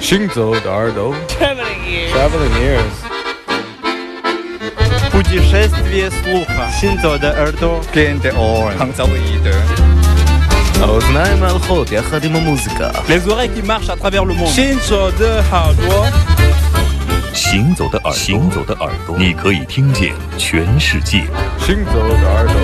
行走的耳朵 Traveling ears. Traveling ears Путешествие слуха. Синзо де Эрдо. Кенте Орен. Хангзалоиде. האוזניים הלכות יחד עם המוזיקה Les oreilles qui marchent à travers le monde. 行走的耳朵，行走的耳朵，行走的耳朵，你可以听见全世界。 行走的耳朵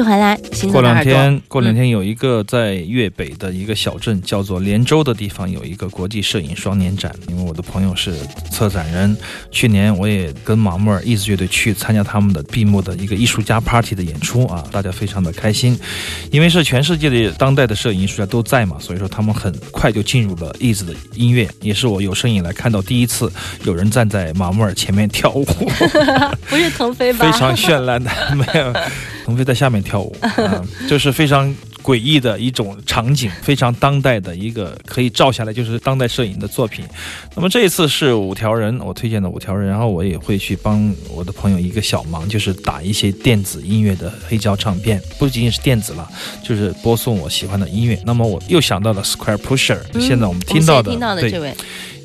续回来，过两。天，过两天有一个在粤北的一个小镇叫做连州的地方，有一个国际摄影双年展。因为我的朋友是策展人，去年我也跟马木尔艺术乐队去参加他们的闭幕的一个艺术家 party 的演出啊，大家非常的开心。因为是全世界的当代的摄影艺术家都在嘛，所以说他们很快就进入了艺子的音乐，也是我有生以来看到第一次有人站在马木尔前面跳舞。不是腾飞吧？非常绚烂的，没有，腾飞在下面跳舞，啊，就是非常诡异的一种场景，非常当代的一个可以照下来就是当代摄影的作品。那么这一次是五条人，我推荐的五条人，然后我也会去帮我的朋友一个小忙，就是打一些电子音乐的黑胶唱片，不仅仅是电子了，就是播送我喜欢的音乐。那么我又想到了 Square Pusher，、嗯现在我们听到的，对这位，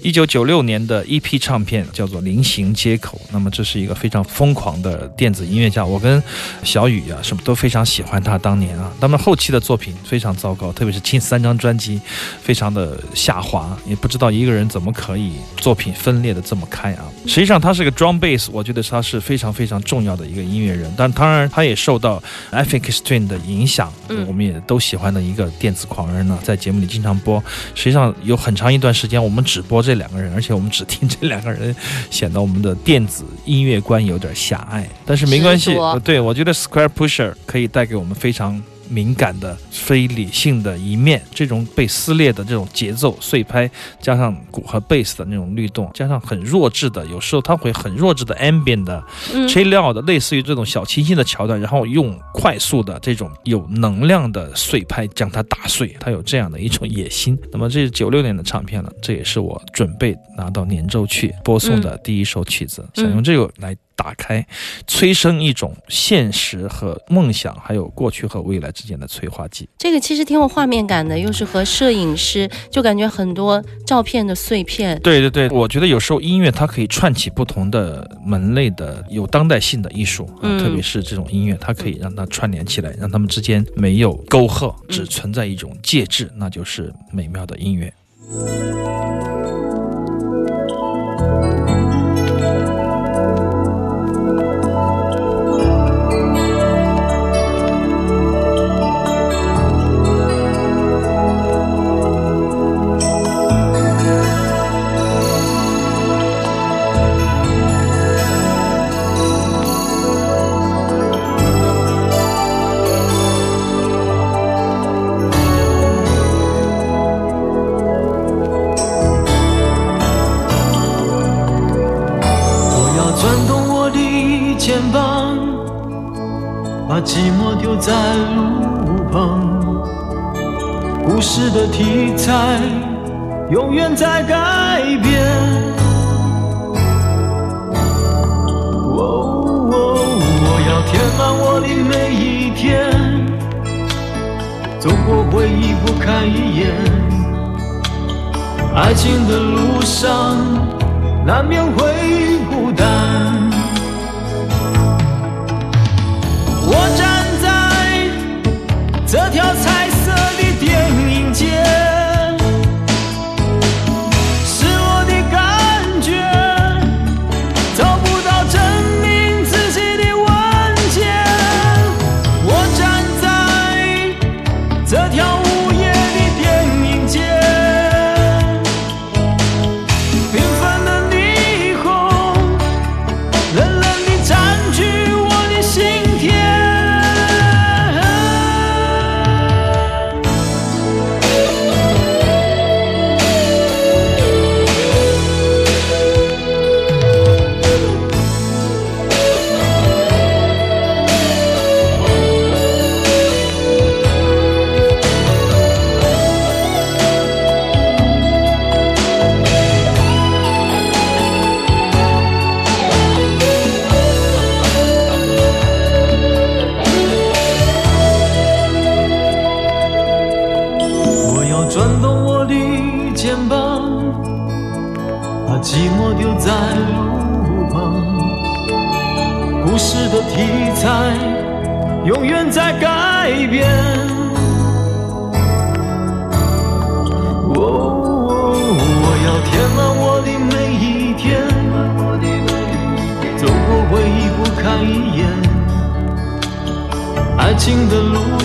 一九九六年的 EP 唱片叫做《菱形街口》，那么这是一个非常疯狂的电子音乐家，我跟小雨啊什么都非常喜欢他当年啊，他们后期的作品非常糟糕，特别是近三张专辑非常的下滑，也不知道一个人怎么可以作品分裂的这么开啊。实际上他是个 drum bass，我觉得他是非常非常重要的一个音乐人，但当然他也受到 FX Twin 的影响，嗯我们也都喜欢的一个电子狂人呢，在节目里经常播。实际上有很长一段时间我们只播这两个人，而且我们只听这两个人，显得我们的电子音乐观有点狭隘。但是没关系对我觉得 Square Pusher 可以带给我们非常。敏感的、非理性的一面，这种被撕裂的这种节奏碎拍，加上鼓和贝斯的那种律动，加上很弱智的，有时候它会很弱智的 ambient 的嗯，吹料的，类似于这种小清新的桥段，然后用快速的这种有能量的碎拍将它打碎，它有这样的一种野心。那么这是九六年的唱片了，这也是我准备拿到年周去播送的第一首曲子，嗯想用这个来打开，催生一种现实和梦想，还有过去和未来之间的催化剂。这个其实挺有画面感的，又是和摄影师，就感觉很多照片的碎片。对对对，我觉得有时候音乐它可以串起不同的门类的有当代性的艺术啊，嗯特别是这种音乐，它可以让它串联起来，让它们之间没有沟壑，只存在一种介质，那就是美妙的音乐。要填满我的每一天，走过回忆不堪一眼。爱情的路上。难免会孤单。我站在这条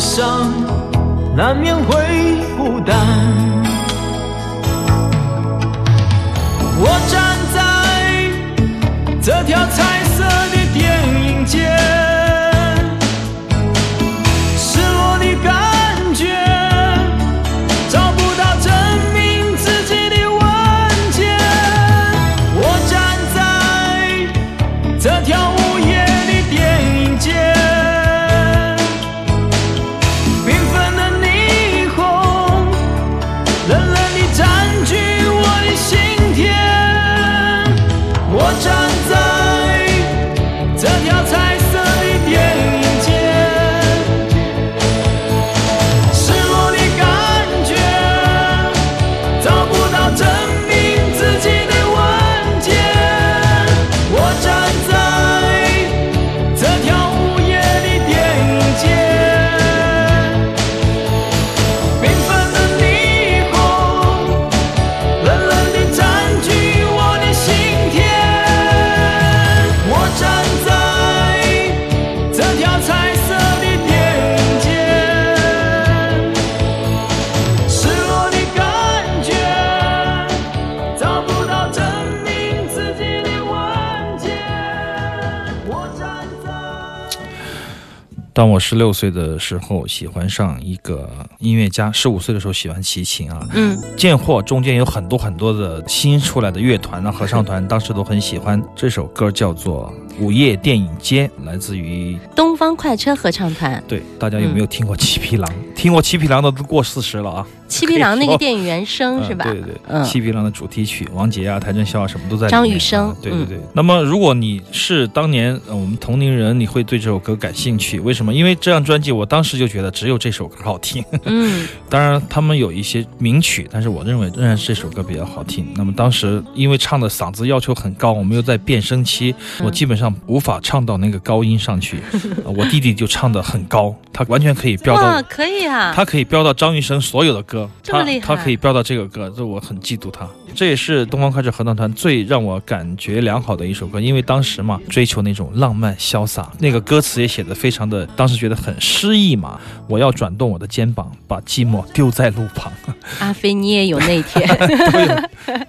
伤，难免会孤单。当我十六岁的时候，喜欢上一个音乐家；十五岁的时候喜欢齐秦啊。嗯，贱货中间有很多很多的新出来的乐团啊、合唱团，当时都很喜欢。这首歌叫做《午夜电影街》，来自于东方快车合唱团，对大家有没有听过七匹狼？听过七匹狼的都过四十了啊。七匹狼那个电影原声是吧？嗯对对对，嗯七匹狼的主题曲，王杰啊、邰正宵啊，什么都在里面。张雨生啊对对对。那么，如果你是当年呃我们同龄人，你会对这首歌感兴趣？为什么？因为这张专辑，我当时就觉得只有这首歌好听。嗯，当然，他们有一些名曲，但是我认为仍然是这首歌比较好听。那么当时因为唱的嗓子要求很高，我们又在变声期，嗯我基本上无法唱到那个高音上去。呃 我弟弟就唱的很高，他完全可以飙哇，到。可以啊，他可以飙到张雨生所有的歌，他他可以飙到这个歌，这我很嫉妒他。这也是东方快车合唱团最让我感觉良好的一首歌，因为当时嘛，追求那种浪漫潇洒，那个歌词也写的非常的，当时觉得很诗意嘛。我要转动我的肩膀，把寂寞丢在路旁。阿飞你也有那一天，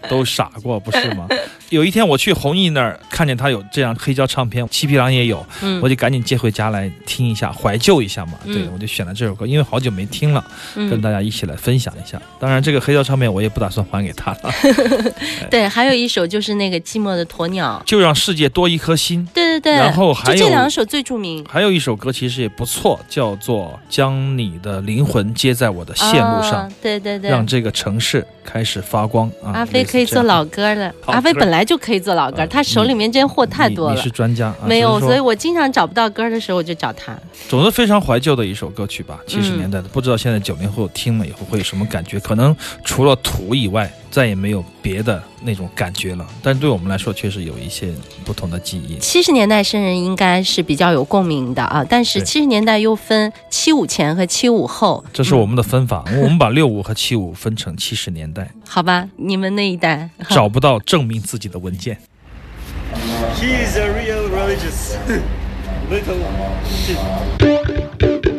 都都傻过不是吗？有一天我去弘毅那儿，看见他有这样黑胶唱片，七匹狼也有，嗯我就赶紧接回家来听一下，怀旧一下嘛。嗯对，我就选了这首歌，因为好久没听了，跟嗯，大家一起来分享一下。当然，这个黑胶唱片我也不打算还给他了，对，还有一首就是那个寂寞的鸵鸟，就让世界多一颗心。对对对，然后还有这两首最著名，还有一首歌其实也不错，叫做《将你的灵魂接在我的线路上》啊对对对，让这个城市开始发光啊！阿飞可以做老歌了，好阿飞本来就可以做老歌，呃他手里面这货太多了你你是。专家，啊没有，所以我经常找不到歌的时候，我就找他。总之非常怀旧的一首歌曲吧，七十嗯年代的，不知道现在九零后听了以后会有什么感觉？可能除了土以外，再也没有别的那种感觉了。但对我们来说，确实有一些不同的记忆。七十年代生人应该是比较有共鸣的啊，但是对七十年代又分七五前和七五后，这是我们的分法，我们把六五和七五分成七十年代，好吧？你们那一代找不到证明自己的文件。He is a real religious. Little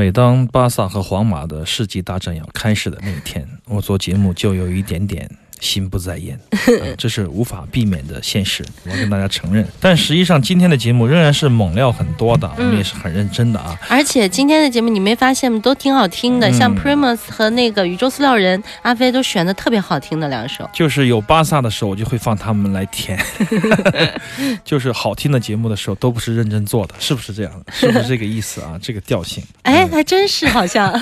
每当巴萨和皇马的世纪大战要开始的那一天，我做节目就有一点点心不在焉，呃 这是无法避免的现实，我跟大家承认。但实际上，今天的节目仍然是猛料很多的，我们也是很认真的啊。而且今天的节目你没发现吗？都挺好听的，嗯像 Primus 和那个宇宙塑料人阿飞都选的特别好听的两首。就是有巴萨的时候，我就会放他们来填；就是好听的节目的时候，都不是认真做的，是不是这样？是不是这个意思啊？这个调性。哎，还真是好像。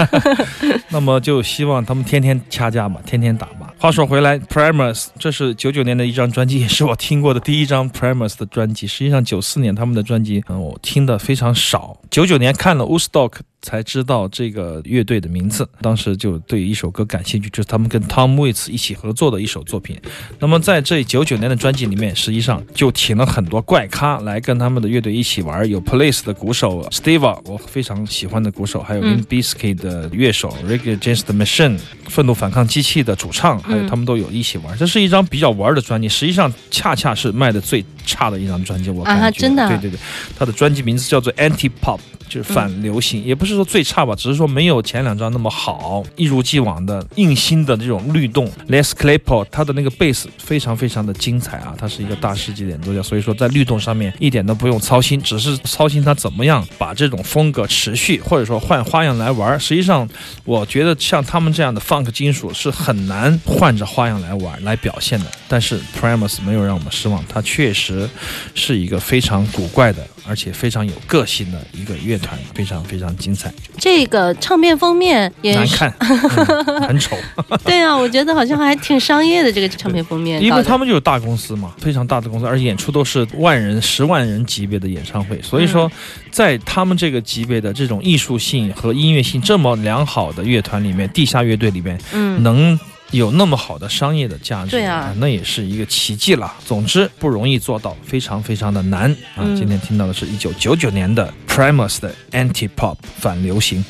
那么就希望他们天天掐架嘛，天天打吧。话说回来，Primus 这是九九年的一张专辑，也是我听过的第一张 Primus 的专辑。实际上九四年他们的专辑，嗯，我听的非常少。九九年看了 Woodstock 才知道这个乐队的名字，当时就对一首歌感兴趣，就是他们跟 Tom Waits 一起合作的一首作品。那么在这九九年的专辑里面，实际上就请了很多怪咖来跟他们的乐队一起玩，有 Police 的鼓手 Steve，我非常喜欢的鼓手，还有嗯 Limp Bizkit 的乐手 Rage Against Machine，愤怒反抗机器的主唱，还有他们都有一起玩。这是一张比较玩的专辑，实际上恰恰是卖的最差的一张专辑，我感觉。啊真的啊对对对，他的专辑名字叫做 Anti Pop。就是反流行，也不是说最差吧，只是说没有前两张那么好，一如既往的硬心的这种律动。Les Claypool 他的那个贝斯非常非常的精彩啊，他是一个大师级演奏家，所以说在律动上面一点都不用操心，只是操心他怎么样把这种风格持续，或者说换花样来玩。实际上，我觉得像他们这样的 funk 金属是很难换着花样来玩来表现的。但是 Primus 没有让我们失望，他确实是一个非常古怪的，而且非常有个性的一个乐团，非常非常精彩。这个唱片封面也，难看，嗯很丑，对啊，我觉得好像还挺商业的这个唱片封面，因为他们就是大公司嘛，非常大的公司，而且演出都是万人、十万人级别的演唱会，所以嗯说，在他们这个级别的这种艺术性和音乐性这么良好的乐团里面，地下乐队里面，嗯，能。有那么好的商业的价值，对啊那也是一个奇迹了。总之不容易做到，非常非常的难啊！嗯今天听到的是一九九九年的 Primus 的 Anti Pop 反流行。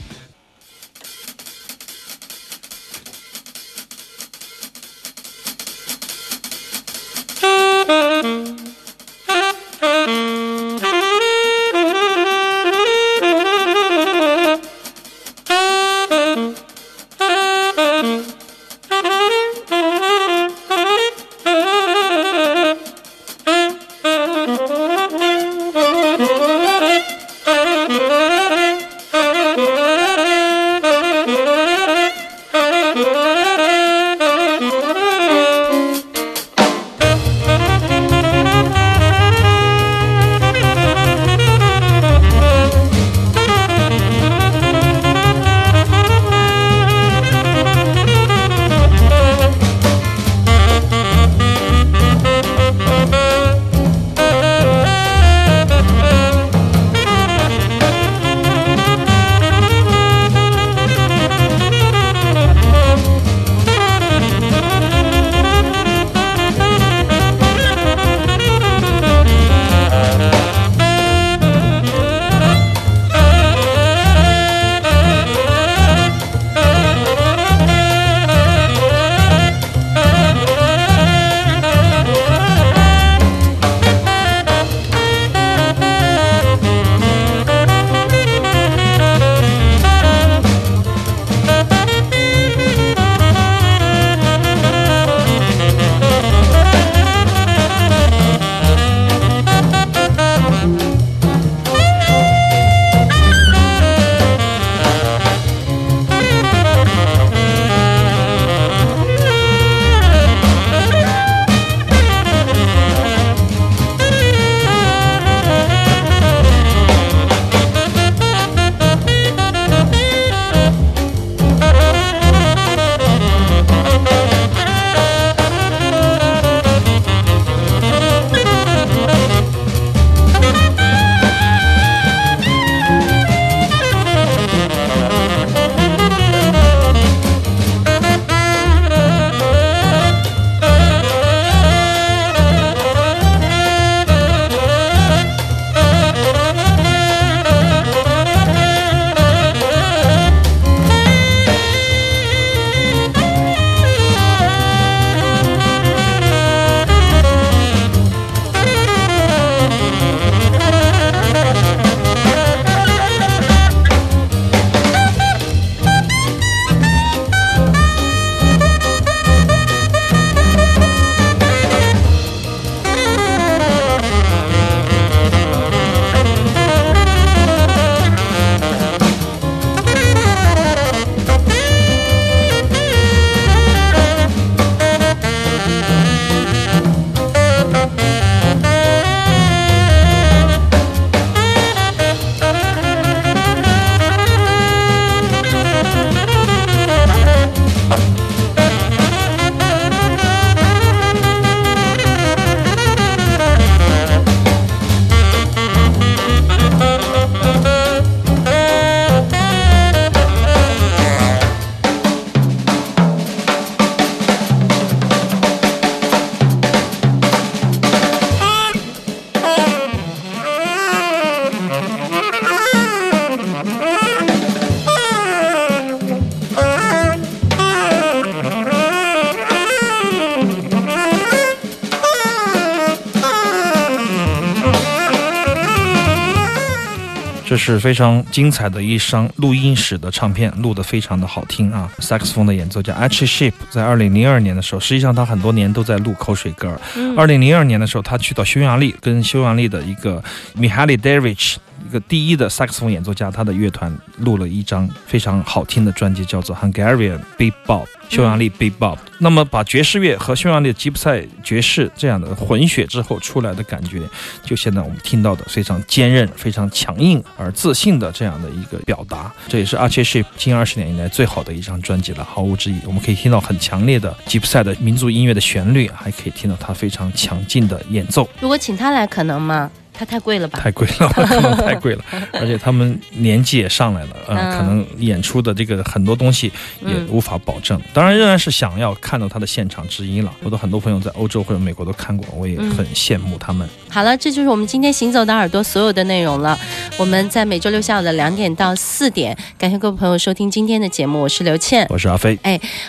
是非常精彩的一张录音室的唱片，录得非常的好听啊。萨克斯风的演奏家 Archie Shepp 在二零零二年的时候，实际上他很多年都在录口水歌。二零零二年的时候，他去到匈牙利，跟匈牙利的一个 Mihaly Dervich 一个第一的萨克斯风演奏家，他的乐团录了一张非常好听的专辑，叫做 Hungarian Bebop。匈牙利 Bebop，那么把爵士乐和匈牙利吉普赛爵士这样的混血之后出来的感觉，就现在我们听到的非常坚韧、非常强硬而自信的这样的一个表达，这也是 Archie Shepp 近二十年以来最好的一张专辑了，毫无质疑。我们可以听到很强烈的吉普赛的民族音乐的旋律，还可以听到他非常强劲的演奏。如果请他来，可能吗？他太贵了吧？太贵了，可能太贵了，而且他们年纪也上来了，呃，嗯可能演出的这个很多东西也嗯无法保证。当然，仍然是想要看到他的现场之一了。我的很多朋友在欧洲或者美国都看过，我也嗯很羡慕他们。好了，这就是我们今天行走的耳朵所有的内容了。我们在每周六下午的两点到四点，感谢各位朋友收听今天的节目，我是刘倩。我是阿飞，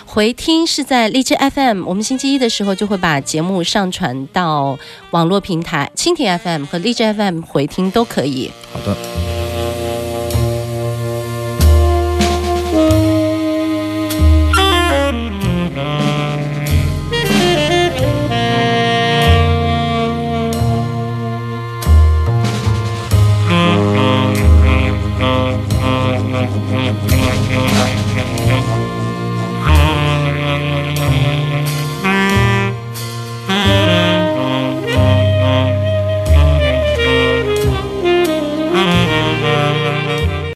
回听是在荔枝 FM，我们星期一的时候就会把节目上传到网络平台，蜻蜓 FM 和荔枝 FM 回听都可以。好的。